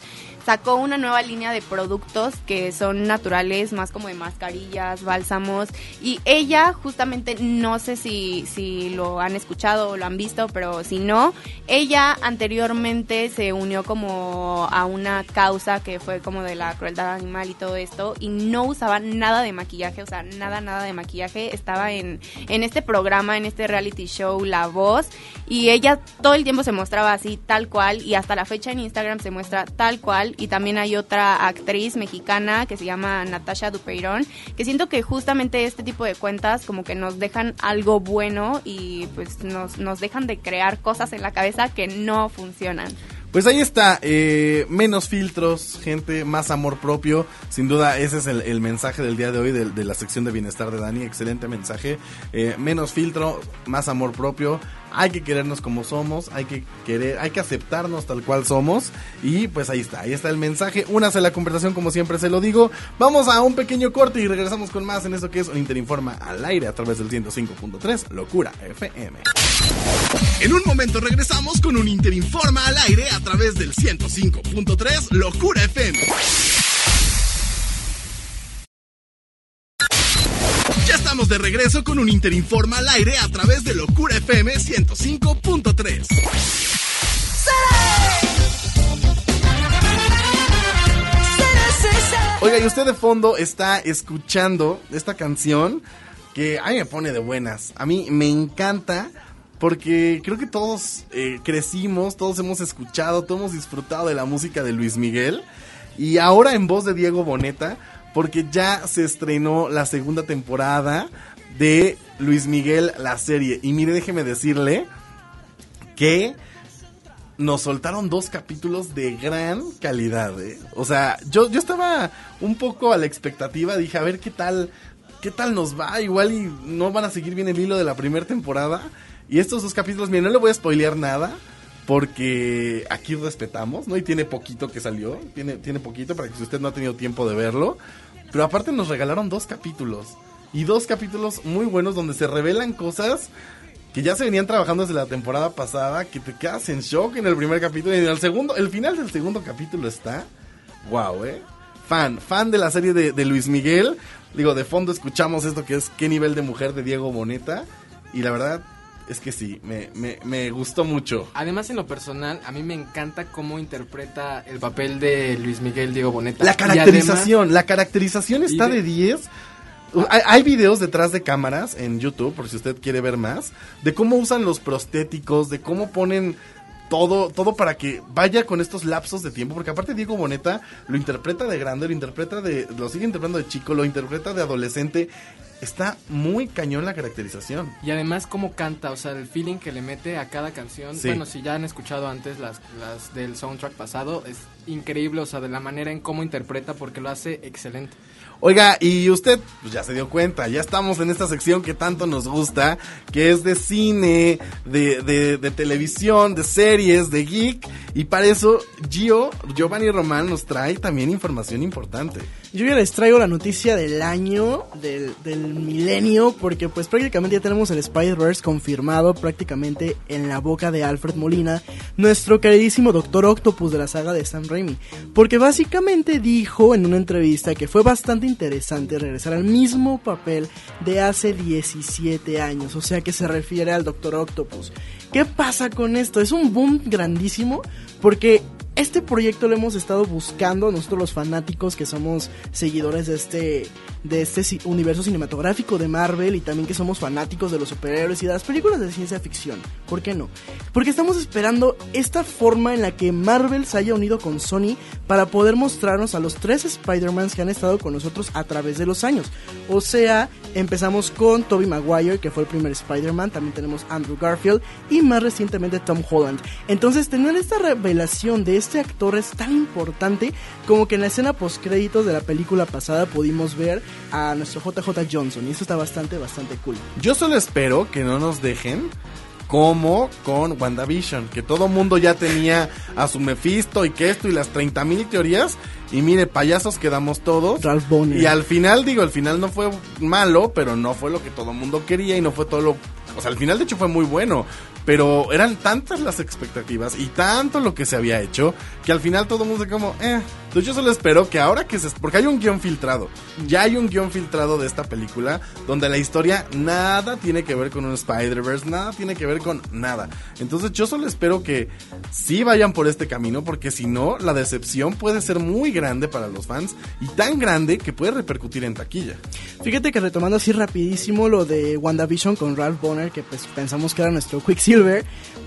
sacó una nueva línea de productos que son naturales, más como de mascarillas, bálsamos, y ella justamente, no sé si, si lo han escuchado o lo han visto, pero si no, ella anteriormente se unió como a una causa que fue como de la crueldad animal y todo esto, y no usaba nada de maquillaje, o sea, nada, nada de maquillaje, estaba en, en este programa, en este reality show La Voz, y ella todo el tiempo se mostraba así, tal cual, y hasta la fecha en Instagram se muestra tal cual, y también hay otra actriz mexicana que se llama Natasha Dupeirón, que siento que justamente este tipo de cuentas como que nos dejan algo bueno y pues nos, nos dejan de crear cosas en la cabeza que no funcionan. Pues ahí está, eh, menos filtros, gente, más amor propio. Sin duda, ese es el, mensaje del día de hoy de, de, la sección de bienestar de Dani. Excelente mensaje. Eh, menos filtro, más amor propio. Hay que querernos como somos, hay que querer, hay que aceptarnos tal cual somos. Y pues ahí está, ahí está el mensaje. Únase a la conversación, como siempre se lo digo. Vamos a un pequeño corte y regresamos con más en eso que es un Interinforma al aire a través del 105.3 Locura FM. En un momento regresamos con un Interinforma al aire a través del 105.3 Locura FM. De regreso con un Interinforma al aire a través de Locura FM 105.3. Oiga, y usted de fondo está escuchando esta canción que a mí me pone de buenas. A mí me encanta porque creo que todos eh, crecimos, todos hemos escuchado, todos hemos disfrutado de la música de Luis Miguel. Y ahora en voz de Diego Boneta, porque ya se estrenó la segunda temporada de Luis Miguel, la serie. Y mire, déjeme decirle que nos soltaron dos capítulos de gran calidad. ¿eh? O sea, yo, yo estaba un poco a la expectativa, dije, a ver qué tal, qué tal nos va. Igual y no van a seguir bien el hilo de la primera temporada. Y estos dos capítulos, miren, no le voy a spoilear nada. Porque aquí respetamos, ¿no? Y tiene poquito que salió. Tiene, tiene poquito para que si usted no ha tenido tiempo de verlo. Pero aparte nos regalaron dos capítulos. y dos capítulos muy buenos donde se revelan cosas que ya se venían trabajando desde la temporada pasada, que te quedas en shock en el primer capítulo y en el segundo, el final del segundo capítulo está, wow, eh. Fan, fan de la serie de, de Luis Miguel. Digo, de fondo escuchamos esto que es qué nivel de mujer de Diego Boneta. Y la verdad es que sí, me, me, me gustó mucho. Además, en lo personal, a mí me encanta cómo interpreta el papel de Luis Miguel Diego Boneta. La además- caracterización, la caracterización está de- de 10. Uh, Hay, hay videos detrás de cámaras en YouTube, por si usted quiere ver más, de cómo usan los prostéticos, de cómo ponen todo, todo para que vaya con estos lapsos de tiempo, porque aparte Diego Boneta lo interpreta de grande, lo interpreta de, lo sigue interpretando de chico, lo interpreta de adolescente. Está muy cañón la caracterización. Y además cómo canta, o sea, el feeling que le mete a cada canción. Sí. Bueno, si ya han escuchado antes las, las del soundtrack pasado, es increíble, o sea, de la manera en cómo interpreta porque lo hace excelente. Oiga, y usted pues ya se dio cuenta, ya estamos en esta sección que tanto nos gusta, que es de cine, de, de, televisión, de series, de geek, y para eso Gio, Giovanni Román nos trae también información importante. Yo ya les traigo la noticia del año, del, del milenio, porque pues prácticamente ya tenemos el Spider-Verse confirmado prácticamente en la boca de Alfred Molina, nuestro queridísimo Doctor Octopus de la saga de Sam Raimi. Porque básicamente dijo en una entrevista que fue bastante interesante regresar al mismo papel de hace 17 años, o sea que se refiere al Doctor Octopus. ¿Qué pasa con esto? Es un boom grandísimo porque este proyecto lo hemos estado buscando nosotros los fanáticos que somos seguidores de este de este universo cinematográfico de Marvel y también que somos fanáticos de los superhéroes y de las películas de ciencia ficción. ¿Por qué no? Porque estamos esperando esta forma en la que Marvel se haya unido con Sony para poder mostrarnos a los tres Spider-Mans que han estado con nosotros a través de los años. O sea, empezamos con Tobey Maguire, que fue el primer Spider-Man, también tenemos Andrew Garfield y más recientemente Tom Holland. Entonces, tener esta revelación de este actor es tan importante como que en la escena post créditos de la película pasada pudimos ver a nuestro JJ Johnson y eso está bastante bastante cool. Yo solo espero que no nos dejen como con WandaVision, que todo mundo ya tenía a su Mephisto y que esto y las 30 mil teorías. Y mire, payasos quedamos todos. Y al final, digo, el final no fue malo, pero no fue lo que todo mundo quería y no fue todo lo... O sea, el final de hecho fue muy bueno, pero eran tantas las expectativas y tanto lo que se había hecho que al final todo el mundo se como, eh. Entonces yo solo espero que ahora que se... Porque hay un guion filtrado, ya hay un guion filtrado de esta película donde la historia nada tiene que ver con un Spider-Verse, nada tiene que ver con nada. Entonces yo solo espero que sí vayan por este camino porque si no, la decepción puede ser muy grande para los fans y tan grande que puede repercutir en taquilla. Fíjate que retomando así rapidísimo lo de WandaVision con Ralph Bonner, que pues pensamos que era nuestro Quicksilver,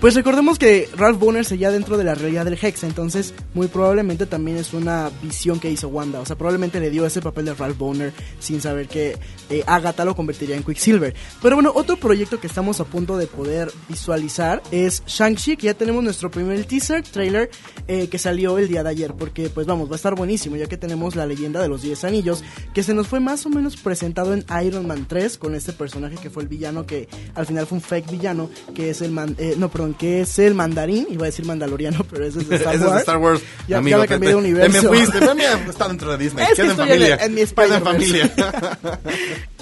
pues recordemos que Ralph Bonner seguía dentro de la realidad del Hex, entonces muy probablemente también es una visión que hizo Wanda, o sea, probablemente le dio ese papel de Ralph Bonner sin saber que eh, Agatha lo convertiría en Quicksilver. Pero bueno, otro proyecto que estamos a punto de poder visualizar es Shang-Chi, que ya tenemos nuestro primer teaser trailer eh, que salió el día de ayer, porque pues vamos, va a estar buenísimo, ya que tenemos la leyenda de los 10 anillos, que se nos fue más o menos presentado en Iron Man 3 con este personaje que fue el villano que al final fue un fake villano, que es el man, eh, no, perdón, que es el mandarín, iba a decir mandaloriano, pero ese es de Star Ese es Wars. de Star Wars. Ya- amigo, ya me te- cambié de te- universo. Te me fuiste, mira, está dentro de Disney. Es que Queda en estoy en- familia. en mi Queda en familia.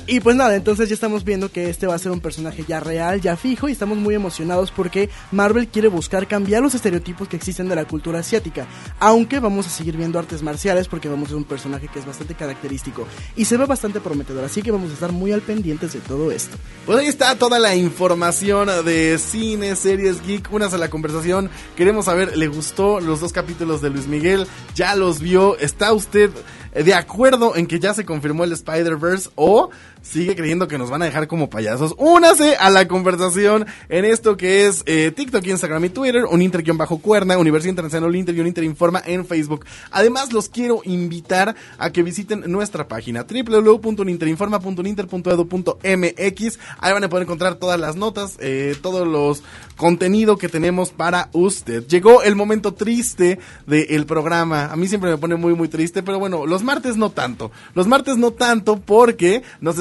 Y pues nada, entonces ya estamos viendo que este va a ser un personaje ya real, ya fijo, y estamos muy emocionados porque Marvel quiere buscar cambiar los estereotipos que existen de la cultura asiática. Aunque vamos a seguir viendo artes marciales porque vamos a ver un personaje que es bastante característico y se ve bastante prometedor, así que vamos a estar muy al pendientes de todo esto. Pues ahí está toda la información de cine, series, geek. Únase a la conversación. Queremos saber, ¿le gustó los dos capítulos de Luis Miguel? ¿Ya los vio? ¿Está usted de acuerdo en que ya se confirmó el Spider-Verse? ¿O sigue creyendo que nos van a dejar como payasos? Únase a la conversación en esto que es eh, TikTok, Instagram y Twitter. Un bajo cuerna Universidad Internacional Inter y un Inter Informa en Facebook. Además, los quiero invitar a que visiten nuestra página www.uninterinforma.uninter.edu.mx. Ahí van a poder encontrar todas las notas, eh, todos los contenido que tenemos para usted. Llegó el momento triste del programa. A mí siempre me pone muy, muy triste, pero bueno, los martes no tanto. Los martes no tanto porque nos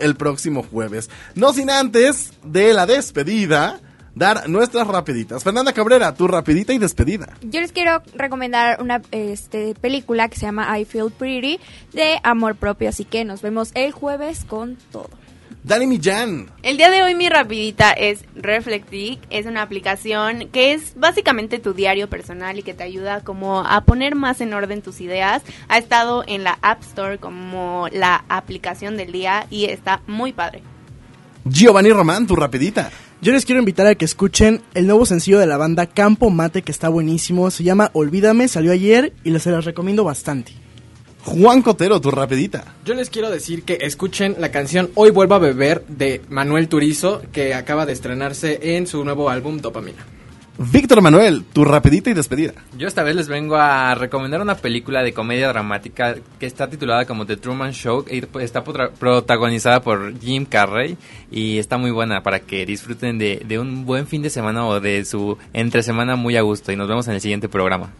el próximo jueves. No sin antes de la despedida dar nuestras rapiditas. Fernanda Cabrera, tu rapidita y despedida. Yo les quiero recomendar una este, película que se llama I Feel Pretty de amor propio, así que nos vemos el jueves con todo. Dani Millán. El día de hoy mi rapidita es Reflectic, es una aplicación que es básicamente tu diario personal y que te ayuda como a poner más en orden tus ideas. Ha estado en la App Store como la aplicación del día y está muy padre. Giovanni Román, tu rapidita. Yo les quiero invitar a que escuchen el nuevo sencillo de la banda Campo Mate que está buenísimo. Se llama Olvídame, salió ayer y les se los recomiendo bastante. Juan Cotero, tu rapidita. Yo les quiero decir que escuchen la canción Hoy vuelvo a beber de Manuel Turizo que acaba de estrenarse en su nuevo álbum Dopamina. Víctor Manuel, tu rapidita y despedida. Yo esta vez les vengo a recomendar una película de comedia dramática que está titulada como The Truman Show y está potra- protagonizada por Jim Carrey y está muy buena para que disfruten de, de un buen fin de semana o de su entre semana muy a gusto y nos vemos en el siguiente programa.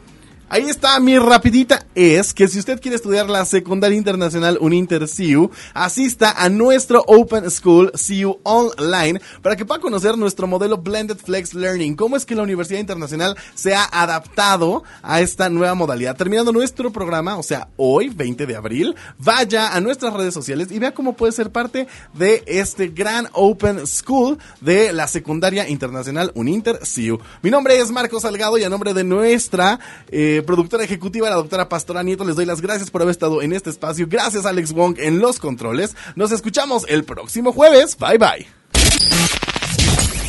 Ahí está mi rapidita es que si usted quiere estudiar la secundaria internacional Uninter CU, asista a nuestro Open School CU Online para que pueda conocer nuestro modelo Blended Flex Learning, cómo es que la Universidad Internacional se ha adaptado a esta nueva modalidad. Terminando nuestro programa, o sea, hoy, 20 de abril, vaya a nuestras redes sociales y vea cómo puede ser parte de este gran Open School de la secundaria internacional Uninter CU. Mi nombre es Marco Salgado y a nombre de nuestra eh, productora ejecutiva, la doctora Pastora Nieto, les doy las gracias por haber estado en este espacio. Gracias Alex Wong en los controles. Nos escuchamos el próximo jueves. Bye bye.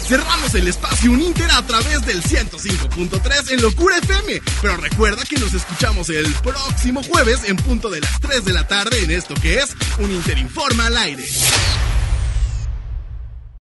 Cerramos el espacio Uninter a través del 105.3 en Locura FM. Pero recuerda que nos escuchamos el próximo jueves en punto de las 3 de la tarde en esto que es Un Inter Informa al aire.